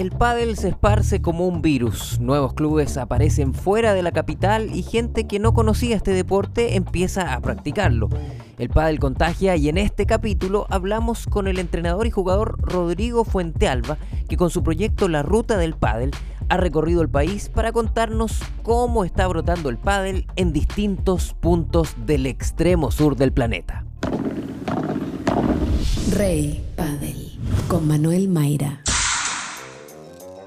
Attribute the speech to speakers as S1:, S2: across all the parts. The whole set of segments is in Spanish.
S1: El pádel se esparce como un virus. Nuevos clubes aparecen fuera de la capital y gente que no conocía este deporte empieza a practicarlo. El pádel contagia y en este capítulo hablamos con el entrenador y jugador Rodrigo Fuentealba, que con su proyecto La Ruta del Pádel ha recorrido el país para contarnos cómo está brotando el pádel en distintos puntos del extremo sur del planeta.
S2: Rey Padel con Manuel Mayra.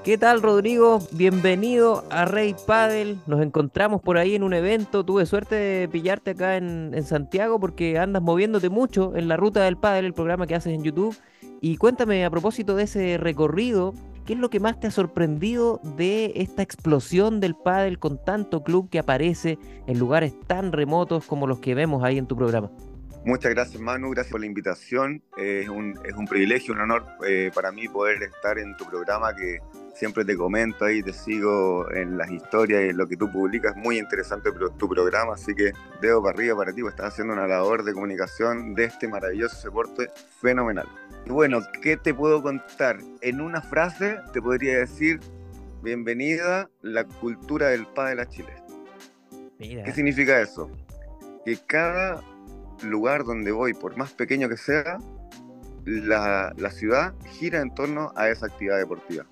S1: ¿Qué tal Rodrigo? Bienvenido a Rey Padel. Nos encontramos por ahí en un evento. Tuve suerte de pillarte acá en, Santiago porque andas moviéndote mucho en la ruta del Padel, el programa que haces en YouTube. Y cuéntame a propósito de ese recorrido, ¿qué es lo que más te ha sorprendido de esta explosión del Padel con tanto club que aparece en lugares tan remotos como los que vemos ahí en tu programa?
S3: Muchas gracias Manu, gracias por la invitación. es, un, es, un, privilegio, un honor eh, para mí poder estar en tu programa que siempre te comento ahí, te sigo en las historias y en lo que tú publicas. Muy interesante tu programa, así que dedo para arriba para ti, pues estás haciendo una labor de comunicación de este maravilloso deporte fenomenal. Y bueno, ¿qué te puedo contar? En una frase te podría decir, bienvenida la cultura del de la Chile. ¿Qué significa eso? Que cada lugar donde voy, por más pequeño que sea, la, la ciudad gira en torno a esa actividad deportiva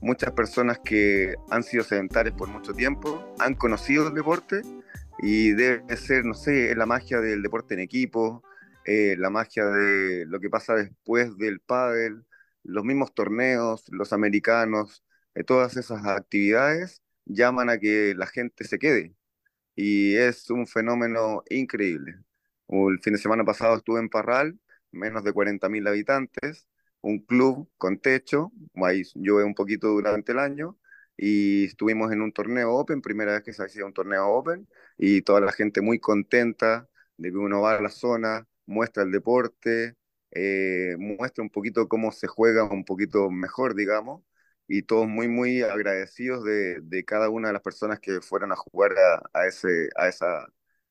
S3: muchas personas que han sido sedentarias por mucho tiempo han conocido el deporte y debe ser, no sé, la magia del deporte en equipo, eh, la magia de lo que pasa después del pádel, los mismos torneos, los americanos, eh, todas esas actividades llaman a que la gente se quede y es un fenómeno increíble. El fin de semana pasado estuve en Parral, menos de 40.000 habitantes, un club con techo, ahí llueve un poquito durante el año, y estuvimos en un torneo Open, primera vez que se hacía un torneo Open, y toda la gente muy contenta de que uno va a la zona, muestra el deporte, eh, muestra un poquito cómo se juega un poquito mejor, digamos, y todos muy, muy agradecidos de, de cada una de las personas que fueron a jugar a, a, ese, a esa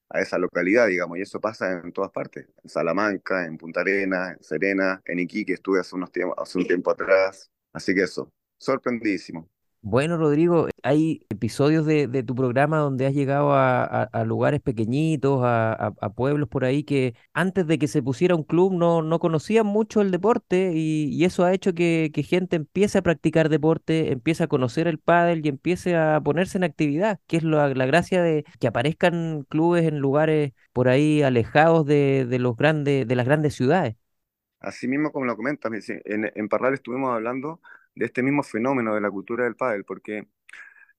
S3: a esa localidad, digamos, y eso pasa en todas partes, en Salamanca, en Punta Arenas, en Serena, en Iquique, estuve hace, unos tiempo, hace un tiempo atrás, así que eso, sorprendidísimo.
S1: Bueno, Rodrigo, hay episodios de, tu programa donde has llegado a, lugares pequeñitos, a, pueblos por ahí que antes de que se pusiera un club no, no conocían mucho el deporte y, eso ha hecho que, gente empiece a practicar deporte, empiece a conocer el pádel y empiece a ponerse en actividad, que es la, gracia de que aparezcan clubes en lugares por ahí alejados de, los grandes, de las grandes ciudades.
S3: Así mismo como lo comentas, en, en Parral estuvimos hablando de este mismo fenómeno de la cultura del pádel, porque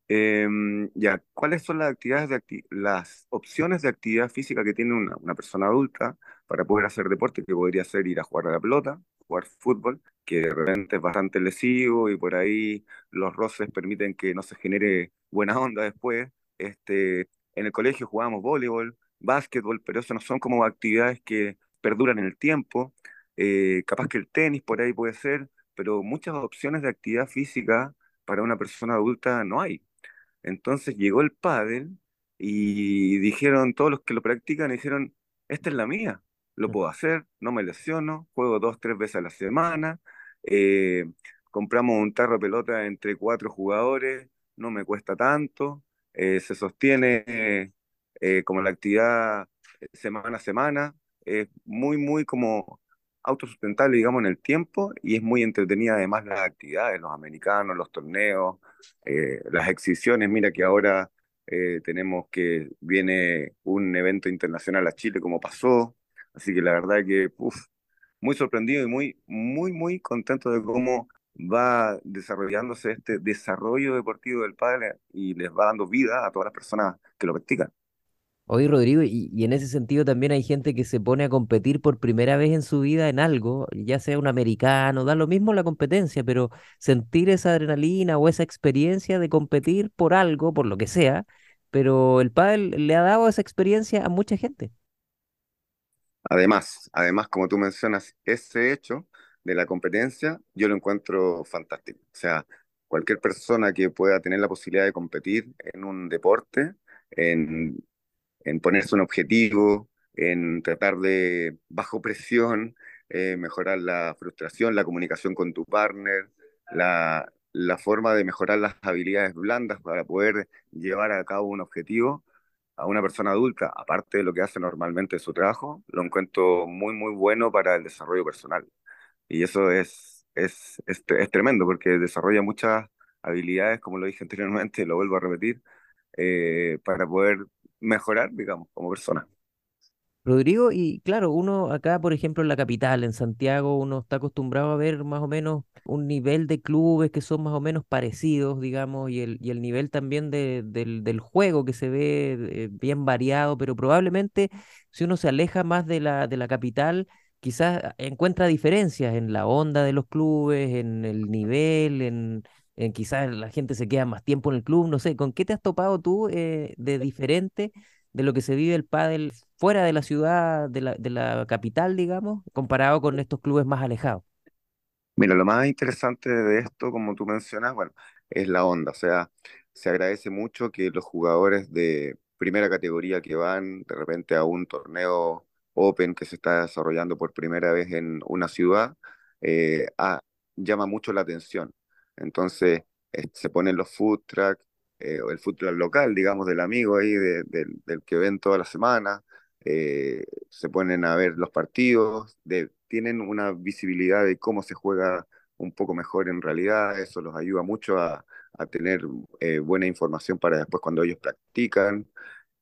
S3: em, ya, ¿cuáles son las actividades de las opciones de actividad física que tiene una, una, persona adulta para poder hacer deporte, que podría ser ir a jugar a la pelota, jugar fútbol, que de repente es bastante lesivo y por ahí los roces permiten que no se genere buena onda después. Este, en el colegio jugábamos voleibol, básquetbol, pero eso no son como actividades que perduran en el tiempo. Eh, capaz que el tenis por ahí puede ser, pero muchas opciones de actividad física para una persona adulta no hay. Entonces llegó el pádel y dijeron, todos los que lo practican, dijeron, esta es la mía, lo puedo hacer, no me lesiono, juego dos, tres veces a la semana, eh, compramos un tarro de pelota entre cuatro jugadores, no me cuesta tanto, eh, se sostiene eh, como la actividad semana a semana, es muy, muy como autosustentable, digamos, en el tiempo y es muy entretenida además las actividades, los americanos, los torneos, eh, las exhibiciones. Mira que ahora eh, tenemos que viene un evento internacional a Chile como pasó, así que la verdad que uf, muy sorprendido y muy, muy, muy contento de cómo va desarrollándose este desarrollo deportivo del padre y les va dando vida a todas las personas que lo practican.
S1: Oye, Rodrigo, y, en ese sentido también hay gente que se pone a competir por primera vez en su vida en algo, ya sea un americano, da lo mismo la competencia, pero sentir esa adrenalina o esa experiencia de competir por algo, por lo que sea, pero el pádel le ha dado esa experiencia a mucha gente.
S3: Además, además, como tú mencionas, ese hecho de la competencia, yo lo encuentro fantástico. O sea, cualquier persona que pueda tener la posibilidad de competir en un deporte, en en ponerse un objetivo, en tratar de, bajo presión, eh, mejorar la frustración, la comunicación con tu partner, la, la forma de mejorar las habilidades blandas para poder llevar a cabo un objetivo a una persona adulta, aparte de lo que hace normalmente en su trabajo, lo encuentro muy, muy bueno para el desarrollo personal. Y eso es, es, es, es tremendo porque desarrolla muchas habilidades, como lo dije anteriormente, lo vuelvo a repetir, eh, para poder mejorar, digamos, como persona.
S1: Rodrigo, y claro, uno acá, por ejemplo, en la capital, en Santiago, uno está acostumbrado a ver más o menos un nivel de clubes que son más o menos parecidos, digamos, y el, y el nivel también de, del, del juego que se ve eh, bien variado, pero probablemente si uno se aleja más de la, de la capital, quizás encuentra diferencias en la onda de los clubes, en el nivel, en, en quizás la gente se queda más tiempo en el club, no sé, ¿con qué te has topado tú eh, de diferente? de lo que se vive el pádel fuera de la ciudad, de la, de la capital, digamos, comparado con estos clubes más alejados.
S3: Mira, lo más interesante de esto, como tú mencionas, bueno, es la onda. O sea, se agradece mucho que los jugadores de primera categoría que van de repente a un torneo Open que se está desarrollando por primera vez en una ciudad, eh, ah, llama mucho la atención. Entonces, eh, se ponen los food trucks, eh, el food truck local, digamos, del amigo ahí, de- del que ven toda la semana, eh, se ponen a ver los partidos, tienen una visibilidad de cómo se juega un poco mejor en realidad, eso los ayuda mucho a, a tener eh, buena información para después cuando ellos practican,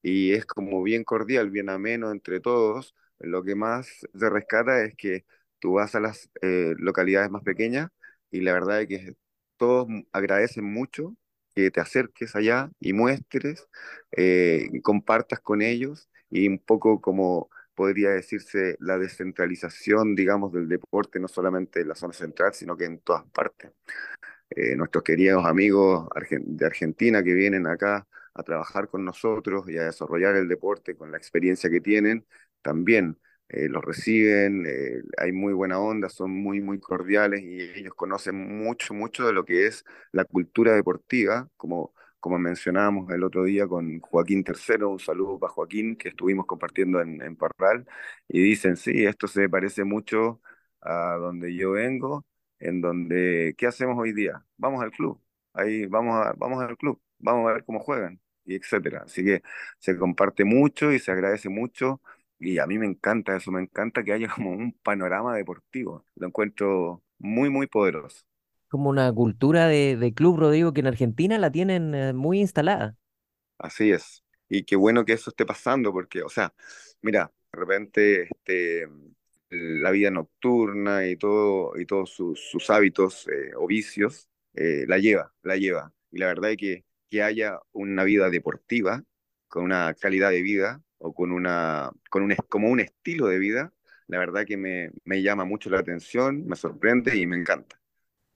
S3: y es como bien cordial, bien ameno entre todos. Lo que más se rescata es que tú vas a las localidades más pequeñas y la verdad es que todos agradecen mucho que te acerques allá y muestres, eh, compartas con ellos y un poco como podría decirse la descentralización, digamos, del deporte, no solamente en la zona central, sino que en todas partes. Eh, nuestros queridos amigos de Argentina que vienen acá a trabajar con nosotros y a desarrollar el deporte con la experiencia que tienen, también eh, los reciben, eh, hay muy buena onda, son muy, muy cordiales y ellos conocen mucho, mucho de lo que es la cultura deportiva, como, como mencionábamos el otro día con Joaquín Tercero, un saludo para Joaquín, que estuvimos compartiendo en, en Parral, y dicen, sí, esto se parece mucho a donde yo vengo en donde, ¿qué hacemos hoy día? Vamos al club, ahí vamos a, vamos al club, vamos a ver cómo juegan, y etcétera. Así que se comparte mucho y se agradece mucho, y a mí me encanta eso, me encanta que haya como un panorama deportivo, lo encuentro muy, muy poderoso.
S1: Como una cultura de, de club, Rodrigo, que en Argentina la tienen eh, muy instalada.
S3: Así es. Y qué bueno que eso esté pasando, porque, o sea, mira, de repente este, la vida nocturna y todo, y todos sus, sus hábitos eh, o vicios, eh, la lleva, la lleva. Y la verdad es que, que haya una vida deportiva, con una calidad de vida, o con una, con un, como un estilo de vida, la verdad que me, me llama mucho la atención, me sorprende y me encanta.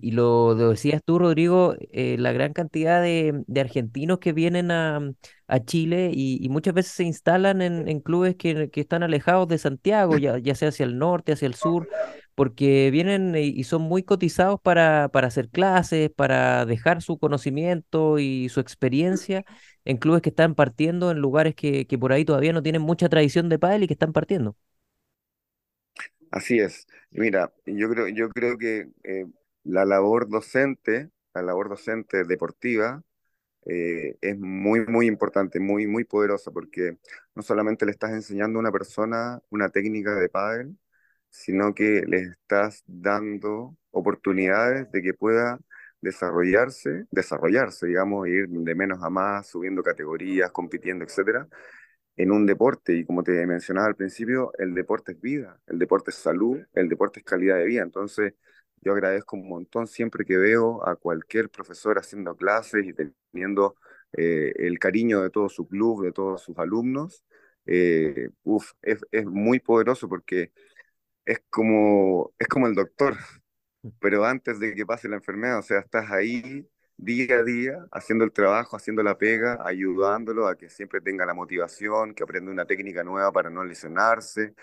S1: Y lo decías tú, Rodrigo, eh, la gran cantidad de, de argentinos que vienen a, a Chile y, y muchas veces se instalan en, en clubes que, que están alejados de Santiago, ya, ya sea hacia el norte, hacia el sur, porque vienen y, son muy cotizados para, para hacer clases, para dejar su conocimiento y su experiencia en clubes que están partiendo, en lugares que, que por ahí todavía no tienen mucha tradición de pádel y que están partiendo.
S3: Así es. Mira, yo creo, yo creo que eh, la labor docente, la labor docente deportiva, eh, es muy, muy importante, muy, muy poderosa, porque no solamente le estás enseñando a una persona una técnica de pádel, sino que le estás dando oportunidades de que pueda desarrollarse, desarrollarse, digamos, ir de menos a más, subiendo categorías, compitiendo, etcétera en un deporte. Y como te mencionaba al principio, el deporte es vida, el deporte es salud, el deporte es calidad de vida. Entonces, yo agradezco un montón siempre que veo a cualquier profesor haciendo clases y teniendo eh, el cariño de todo su club, de todos sus alumnos. Eh, uf, es muy poderoso porque es como, es como el doctor pero antes de que pase la enfermedad, o sea, estás ahí día a día haciendo el trabajo, haciendo la pega, ayudándolo a que siempre tenga la motivación, que aprenda una técnica nueva para no lesionarse.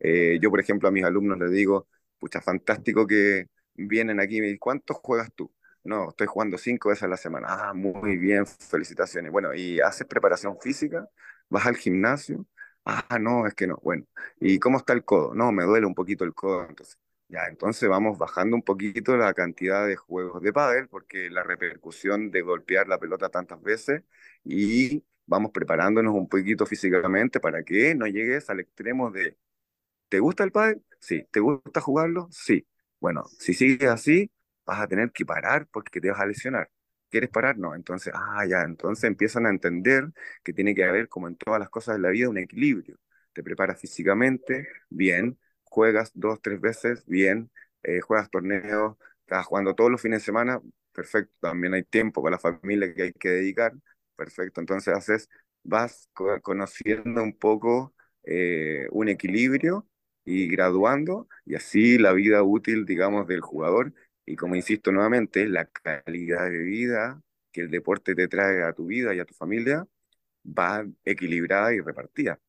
S3: Eh, yo, por ejemplo, a mis alumnos les digo, pucha, fantástico que vienen aquí y me dicen, ¿cuántos juegas tú? No, estoy jugando cinco veces a la semana. Ah, muy bien, felicitaciones. Bueno, ¿y haces preparación física? ¿Vas al gimnasio? Ah, no, es que no. Bueno, ¿y cómo está el codo? No, me duele un poquito el codo. Entonces, Ya, entonces vamos bajando un poquito la cantidad de juegos de pádel porque la repercusión de golpear la pelota tantas veces y vamos preparándonos un poquito físicamente para que no llegues al extremo de ¿te gusta el pádel? Sí. ¿Te gusta jugarlo? Sí. Bueno, si sigues así, vas a tener que parar porque te vas a lesionar. ¿Quieres parar? No. Entonces, ah, ya, entonces empiezan a entender que tiene que haber, como en todas las cosas de la vida, un equilibrio. Te preparas físicamente, bien, juegas dos, tres veces, bien, eh, juegas torneos, estás jugando todos los fines de semana, perfecto, también hay tiempo para la familia que hay que dedicar, perfecto, entonces haces, vas conociendo un poco eh, un equilibrio y graduando, y así la vida útil, digamos, del jugador, y como insisto nuevamente, la calidad de vida que el deporte te trae a tu vida y a tu familia va equilibrada y repartida.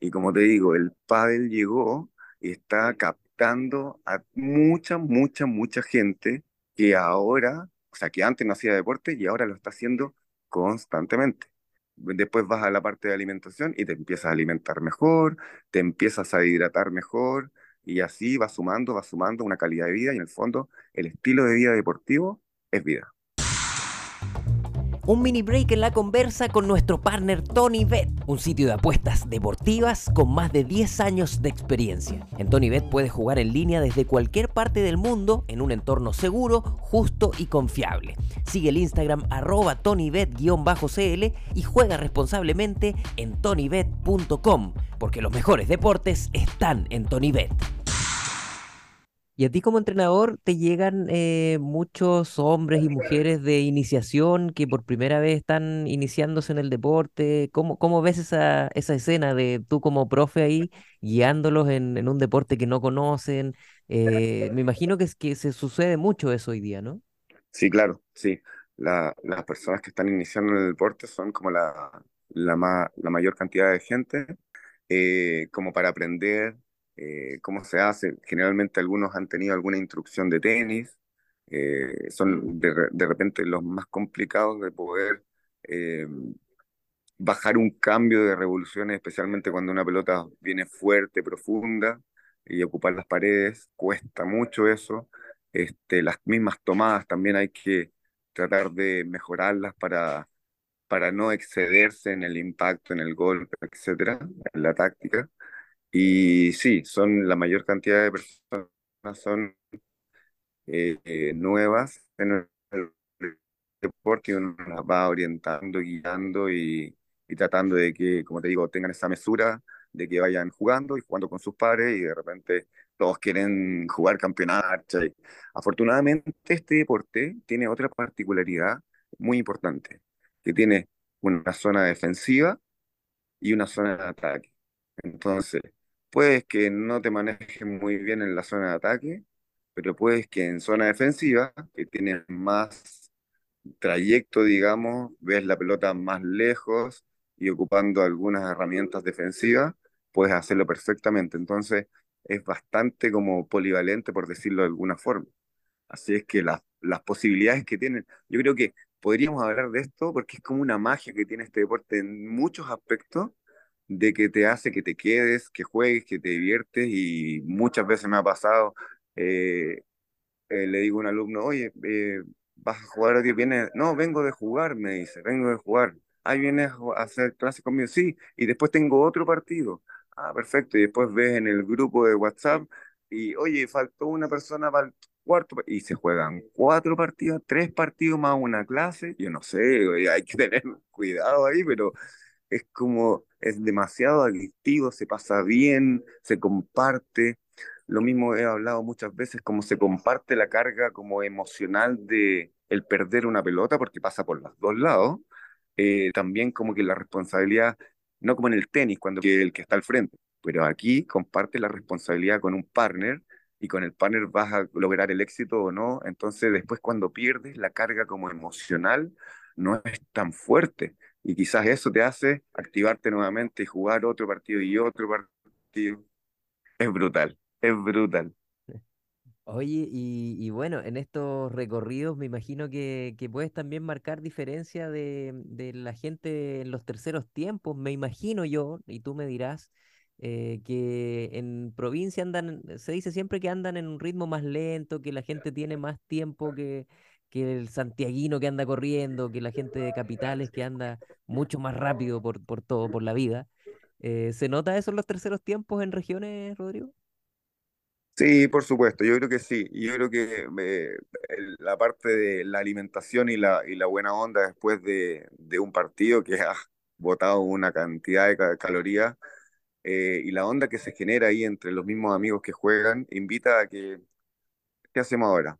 S3: Y como te digo, el pádel llegó está captando a mucha, mucha, mucha gente que ahora, o sea, que antes no hacía deporte y ahora lo está haciendo constantemente. Después vas a la parte de alimentación y te empiezas a alimentar mejor, te empiezas a hidratar mejor y así va sumando, va sumando una calidad de vida y en el fondo el estilo de vida deportivo es vida.
S1: Un mini break en la conversa con nuestro partner Tony Bet, un sitio de apuestas deportivas con más de 10 años de experiencia. En Tony Bet puedes jugar en línea desde cualquier parte del mundo en un entorno seguro, justo y confiable. Sigue el Instagram arroba tonybet-cl y juega responsablemente en tonybet.com, porque los mejores deportes están en TonyBet. Y a ti como entrenador te llegan eh, muchos hombres y mujeres de iniciación que por primera vez están iniciándose en el deporte. ¿Cómo, cómo ves esa, esa escena de tú como profe ahí guiándolos en, un deporte que no conocen? Eh, me imagino que, es, que se sucede mucho eso hoy día, ¿no?
S3: Sí, claro, sí. La, las personas que están iniciando en el deporte son como la, la, la mayor cantidad de gente eh, como para aprender eh, cómo se hace. Generalmente algunos han tenido alguna instrucción de tenis, eh, son de, de, repente los más complicados de poder eh, bajar un cambio de revoluciones, especialmente cuando una pelota viene fuerte, profunda y ocupar las paredes, cuesta mucho eso. Este, las mismas tomadas también hay que tratar de mejorarlas para, para no excederse en el impacto, en el golpe, etcétera, en la táctica. Y sí, son la mayor cantidad de personas son eh, eh, nuevas en el deporte y uno las va orientando, guiando y, y, tratando de que, como te digo, tengan esa mesura de que vayan jugando y jugando con sus padres y de repente todos quieren jugar campeonato. Afortunadamente este deporte tiene otra particularidad muy importante, que tiene una zona defensiva y una zona de ataque. Entonces, puedes que no te manejes muy bien en la zona de ataque, pero puedes que en zona defensiva, que tienes más trayecto, digamos, ves la pelota más lejos y ocupando algunas herramientas defensivas, puedes hacerlo perfectamente. Entonces, es bastante como polivalente, por decirlo de alguna forma. Así es que las, las posibilidades que tienen, yo creo que podríamos hablar de esto porque es como una magia que tiene este deporte en muchos aspectos de que te hace que te quedes, que juegues, que te diviertes y muchas veces me ha pasado, eh, eh, le digo a un alumno, oye, eh, ¿vas a jugar hoy? Viene, no, vengo de jugar, me dice, vengo de jugar. Ahí vienes a hacer clases conmigo, sí, y después tengo otro partido. Ah, perfecto, y después ves en el grupo de WhatsApp y, oye, faltó una persona para el cuarto, y se juegan cuatro partidos, tres partidos más una clase, yo no sé, hay que tener cuidado ahí, pero es como, es demasiado adictivo, se pasa bien, se comparte. Lo mismo he hablado muchas veces, como se comparte la carga como emocional de el perder una pelota, porque pasa por los dos lados. Eh, también como que la responsabilidad, no como en el tenis, cuando el que está al frente, pero aquí comparte la responsabilidad con un partner y con el partner vas a lograr el éxito o no. Entonces después cuando pierdes, la carga como emocional no es tan fuerte y quizás eso te hace activarte nuevamente y jugar otro partido y otro partido. Es brutal, es brutal.
S1: Oye, y, bueno, en estos recorridos me imagino que, puedes también marcar diferencia de, de, la gente en los terceros tiempos, me imagino yo, y tú me dirás, eh, que en provincia andan, se dice siempre que andan en un ritmo más lento, que la gente tiene más tiempo que, que el santiaguino que anda corriendo, que la gente de capitales que anda mucho más rápido por, por todo, por la vida. Eh, ¿se nota eso en los terceros tiempos en regiones, Rodrigo?
S3: Sí, por supuesto, yo creo que sí. Yo creo que eh, la parte de la alimentación y la, y la buena onda después de, de un partido que ha botado una cantidad de ca- calorías eh, y la onda que se genera ahí entre los mismos amigos que juegan, invita a que ¿Qué hacemos ahora?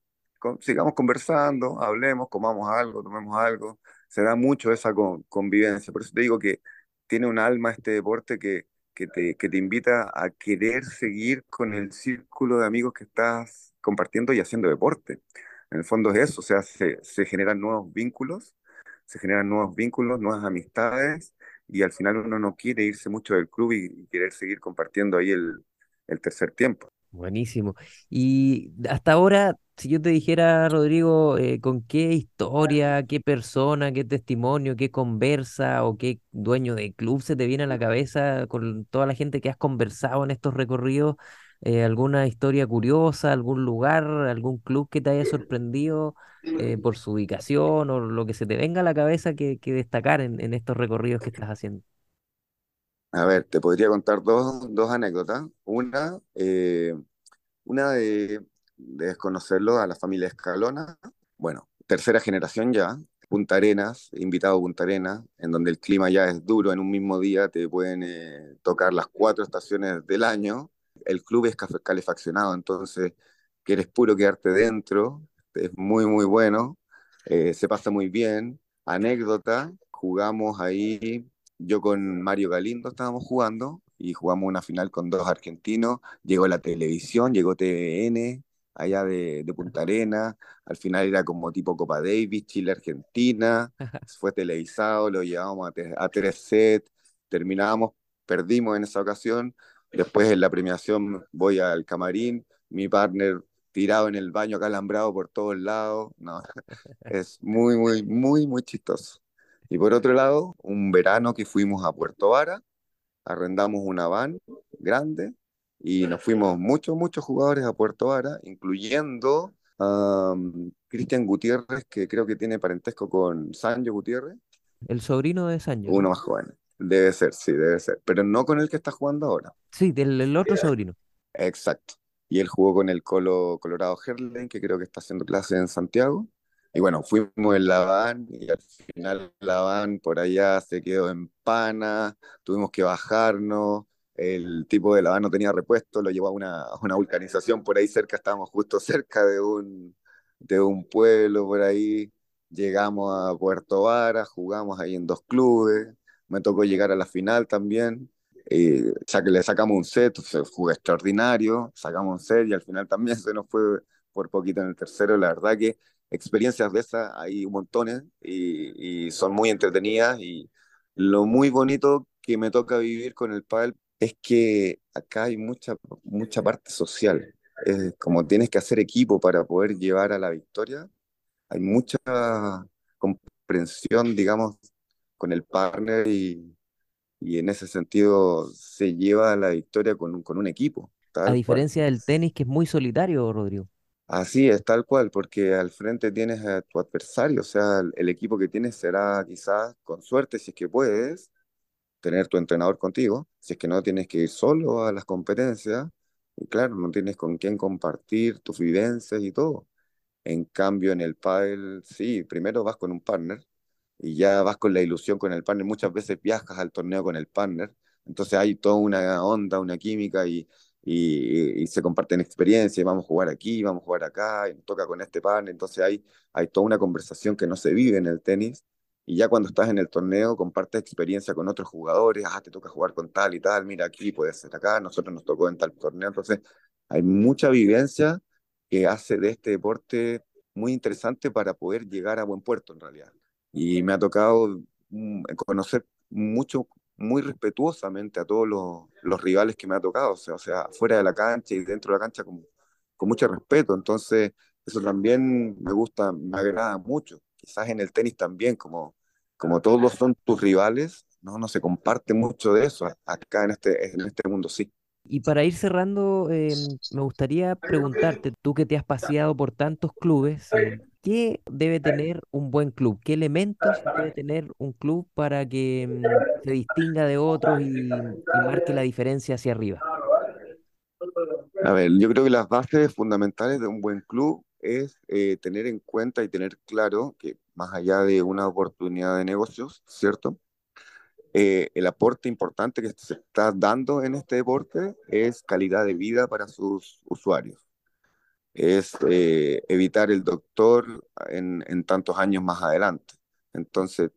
S3: Sigamos conversando, hablemos, comamos algo, tomemos algo. Se da mucho esa con- convivencia. Por eso te digo que tiene un alma este deporte que, que te, que te invita a querer seguir con el círculo de amigos que estás compartiendo y haciendo deporte. En el fondo es eso, o sea, se, se generan nuevos vínculos, se generan nuevos vínculos, nuevas amistades, y al final uno no quiere irse mucho del club y querer seguir compartiendo ahí el, el tercer tiempo.
S1: Buenísimo. Y hasta ahora, si yo te dijera, Rodrigo, eh, con qué historia, qué persona, qué testimonio, qué conversa o qué dueño de club se te viene a la cabeza con toda la gente que has conversado en estos recorridos, eh, alguna historia curiosa, algún lugar, algún club que te haya sorprendido eh, por su ubicación o lo que se te venga a la cabeza que, que destacar en, en estos recorridos que estás haciendo.
S3: A ver, te podría contar dos, dos anécdotas. Una, eh, una de, de desconocerlo a la familia Escalona. Bueno, tercera generación ya. Punta Arenas, invitado a Punta Arenas, en donde el clima ya es duro. En un mismo día te pueden eh, tocar las cuatro estaciones del año. El club es calefaccionado, entonces quieres puro quedarte dentro. Es muy, muy bueno. Eh, se pasa muy bien. Anécdota, jugamos ahí yo con Mario Galindo estábamos jugando y jugamos una final con dos argentinos. Llegó la televisión, llegó TVN allá de, de Punta Arenas. Al final era como tipo Copa Davis, Chile-Argentina. Fue televisado, lo llevamos a, te- a tres sets. Terminábamos, perdimos en esa ocasión. Después en la premiación voy al camarín, mi partner tirado en el baño, acalambrado por todos lados. No, es muy, muy, muy, muy chistoso. Y por otro lado, un verano que fuimos a Puerto Vara, arrendamos una van grande y nos fuimos muchos, muchos jugadores a Puerto Vara, incluyendo a Cristian Gutiérrez, que creo que tiene parentesco con Sancho Gutiérrez,
S1: El sobrino de Sancho,
S3: uno
S1: ¿no?
S3: más joven. Debe ser, sí, debe ser, pero no con el que está jugando ahora.
S1: Sí, del el otro sobrino.
S3: Exacto. Y él jugó con el Colo Colorado Herlen, que creo que está haciendo clase en Santiago. Y bueno, fuimos en la van y al final la van por allá se quedó en pana, tuvimos que bajarnos, el tipo de la van no tenía repuesto, lo llevó a una, a una vulcanización por ahí cerca, estábamos justo cerca de un, de un pueblo por ahí, llegamos a Puerto Vara, jugamos ahí en dos clubes, me tocó llegar a la final también, eh, ya que le sacamos un set, fue extraordinario, sacamos un set y al final también se nos fue por poquito en el tercero, la verdad que experiencias de esas hay un montones y, y son muy entretenidas y lo muy bonito que me toca vivir con el pádel es que acá hay mucha, mucha parte social. Es como tienes que hacer equipo para poder llevar a la victoria. Hay mucha comprensión, digamos, con el partner y, y en ese sentido se lleva a la victoria con, un- con un equipo,
S1: A
S3: cual.
S1: diferencia del tenis, que es muy solitario, Rodrigo.
S3: Así es, tal cual, porque al frente tienes a tu adversario, o sea, el, equipo que tienes será quizás, con suerte, si es que puedes, tener tu entrenador contigo, si es que no tienes que ir solo a las competencias, y claro, no tienes con quién compartir tus vivencias y todo. En cambio, en el pádel, sí, primero vas con un partner y ya vas con la ilusión con el partner. Muchas veces viajas al torneo con el partner, entonces hay toda una onda, una química y, y, se comparten experiencias. Vamos a jugar aquí, vamos a jugar acá, y toca con este partner. Entonces hay, hay toda una conversación que no se vive en el tenis. Y ya cuando estás en el torneo, compartes experiencia con otros jugadores. Ah, te toca jugar con tal y tal. Mira, aquí puede ser acá. Nosotros nos tocó en tal torneo. Entonces, hay mucha vivencia que hace de este deporte muy interesante para poder llegar a buen puerto en realidad. Y me ha tocado mm, conocer mucho, muy respetuosamente a todos los, los rivales que me ha tocado, o sea, o sea, fuera de la cancha y dentro de la cancha con, con mucho respeto. Entonces, eso también me gusta, me agrada mucho. Quizás en el tenis también, como, como todos son tus rivales, no, no se comparte mucho de eso. Acá en este, en este mundo sí.
S1: Y para ir cerrando, em, me gustaría preguntarte, tú que te has paseado por tantos clubes, em, ¿qué debe tener un buen club? ¿Qué elementos debe tener un club para que em, se distinga de otros y, y marque la diferencia hacia arriba?
S3: A ver, yo creo que las bases fundamentales de un buen club es eh, tener en cuenta y tener claro que más allá de una oportunidad de negocios, ¿cierto? Eh, el aporte importante que se está dando en este deporte es calidad de vida para sus usuarios. Es eh, evitar el doctor en, tantos años más adelante. Entonces,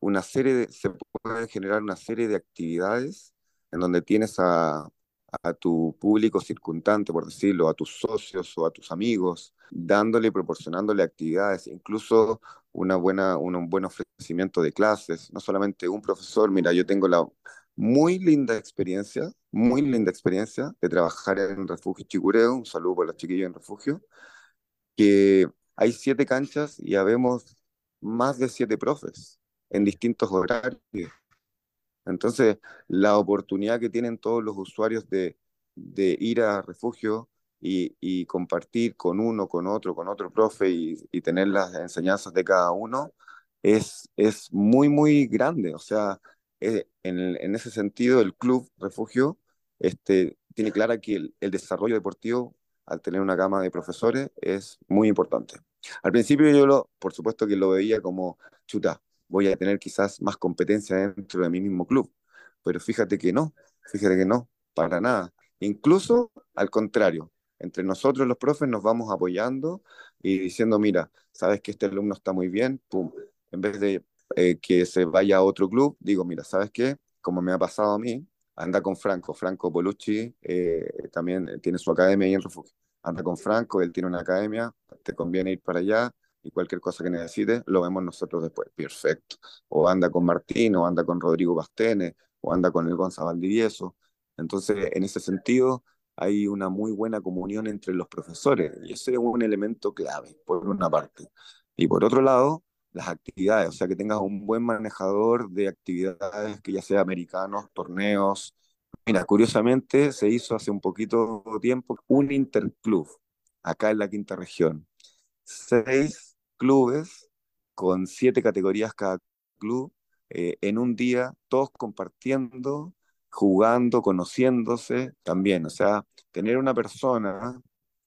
S3: una serie de, se puede generar una serie de actividades en donde tienes a, a tu público circundante, por decirlo, a tus socios o a tus amigos, dándole y proporcionándole actividades, incluso una buena, un buen ofrecimiento de clases, no solamente un profesor, mira, yo tengo la muy linda experiencia, muy linda experiencia de trabajar en Refugio Chicureo, un saludo para los chiquillos en Refugio, que hay siete canchas y habemos más de siete profes en distintos horarios entonces, la oportunidad que tienen todos los usuarios de, ir a refugio y, compartir con uno, con otro, con otro profe y, tener las enseñanzas de cada uno es, muy, muy grande. O sea, eh, en, en, ese sentido, el club refugio este, tiene clara que el, el desarrollo deportivo al tener una gama de profesores es muy importante. Al principio yo lo, por supuesto que lo veía como chuta, voy a tener quizás más competencia dentro de mi mismo club. Pero fíjate que no, fíjate que no, para nada. Incluso al contrario, entre nosotros los profes nos vamos apoyando y diciendo, mira, sabes que este alumno está muy bien, pum, en vez de eh, que se vaya a otro club, digo, mira, ¿sabes qué? Como me ha pasado a mí, anda con Franco, Franco Polucci eh, también tiene su academia ahí en Refugio. Anda con Franco, él tiene una academia, te conviene ir para allá, y cualquier cosa que necesite, lo vemos nosotros después. Perfecto. O anda con Martín, o anda con Rodrigo Bastene, o anda con el Gonzalo Valdivieso. Entonces, en ese sentido, hay una muy buena comunión entre los profesores y ese es un elemento clave, por una parte. Y por otro lado, las actividades, o sea, que tengas un buen manejador de actividades, que ya sea americanos, torneos. Mira, curiosamente se hizo hace un poquito tiempo un interclub acá en la quinta región. Seis clubes con siete categorías cada club eh, en un día, todos compartiendo, jugando, conociéndose también. O sea, tener una persona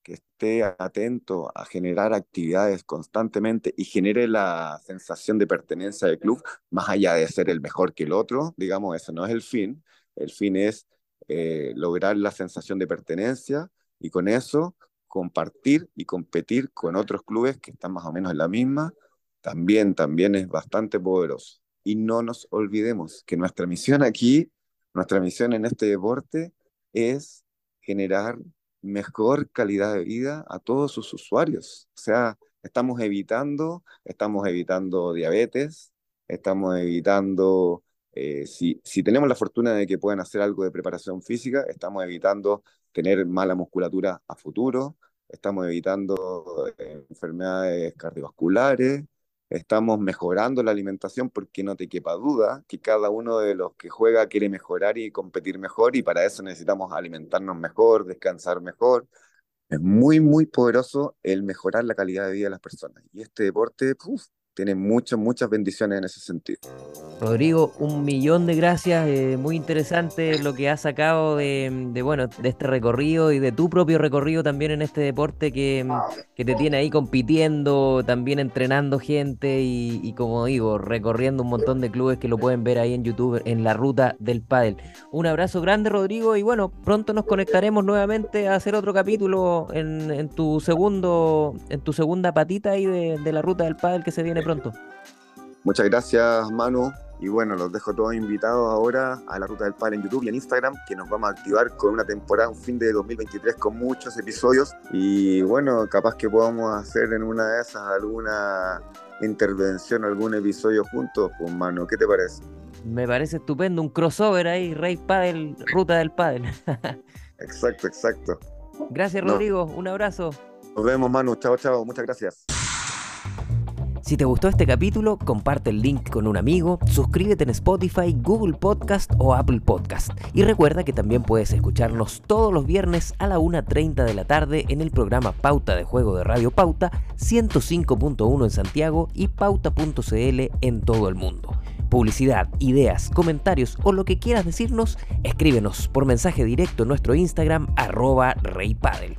S3: que esté atento a generar actividades constantemente y genere la sensación de pertenencia al club, más allá de ser el mejor que el otro, digamos, eso no es el fin. El fin es eh, lograr la sensación de pertenencia y con eso compartir y competir con otros clubes que están más o menos en la misma, también, también es bastante poderoso. Y no nos olvidemos que nuestra misión aquí, nuestra misión en este deporte es generar mejor calidad de vida a todos sus usuarios. O sea, estamos evitando, estamos evitando diabetes, estamos evitando, eh, si, si tenemos la fortuna de que puedan hacer algo de preparación física, estamos evitando tener mala musculatura a futuro, estamos evitando enfermedades cardiovasculares, estamos mejorando la alimentación porque no te quepa duda que cada uno de los que juega quiere mejorar y competir mejor y para eso necesitamos alimentarnos mejor, descansar mejor. Es muy, muy poderoso el mejorar la calidad de vida de las personas. Y este deporte, uf, tiene muchas, muchas bendiciones en ese sentido.
S1: Rodrigo, un millón de gracias, eh, muy interesante lo que has sacado de, bueno, de este recorrido y de tu propio recorrido también en este deporte que, que te tiene ahí compitiendo, también entrenando gente y, y, como digo, recorriendo un montón de clubes que lo pueden ver ahí en YouTube en la ruta del pádel. Un abrazo grande, Rodrigo, y bueno, pronto nos conectaremos nuevamente a hacer otro capítulo en, en tu segundo, en tu segunda patita ahí de, de la ruta del pádel que se viene pronto.
S3: Muchas gracias, Manu. Y bueno, los dejo todos invitados ahora a la Ruta del Pal en YouTube y en Instagram, que nos vamos a activar con una temporada, un fin de 2023 con muchos episodios. Y bueno, capaz que podamos hacer en una de esas alguna intervención, algún episodio juntos, pues Manu, ¿qué te parece?
S1: Me parece estupendo, un crossover ahí, Rey Padel, Ruta del Padel.
S3: exacto, exacto.
S1: Gracias, Rodrigo. No. Un abrazo.
S3: Nos vemos, Manu. Chao, chao. Muchas gracias.
S1: Si te gustó este capítulo, comparte el link con un amigo, suscríbete en Spotify, Google Podcast o Apple Podcast. Y recuerda que también puedes escucharnos todos los viernes a la 1.30 de la tarde en el programa Pauta de Juego de Radio Pauta 105.1 en Santiago y pauta.cl en todo el mundo. Publicidad, ideas, comentarios o lo que quieras decirnos, escríbenos por mensaje directo en nuestro Instagram arroba reypadel.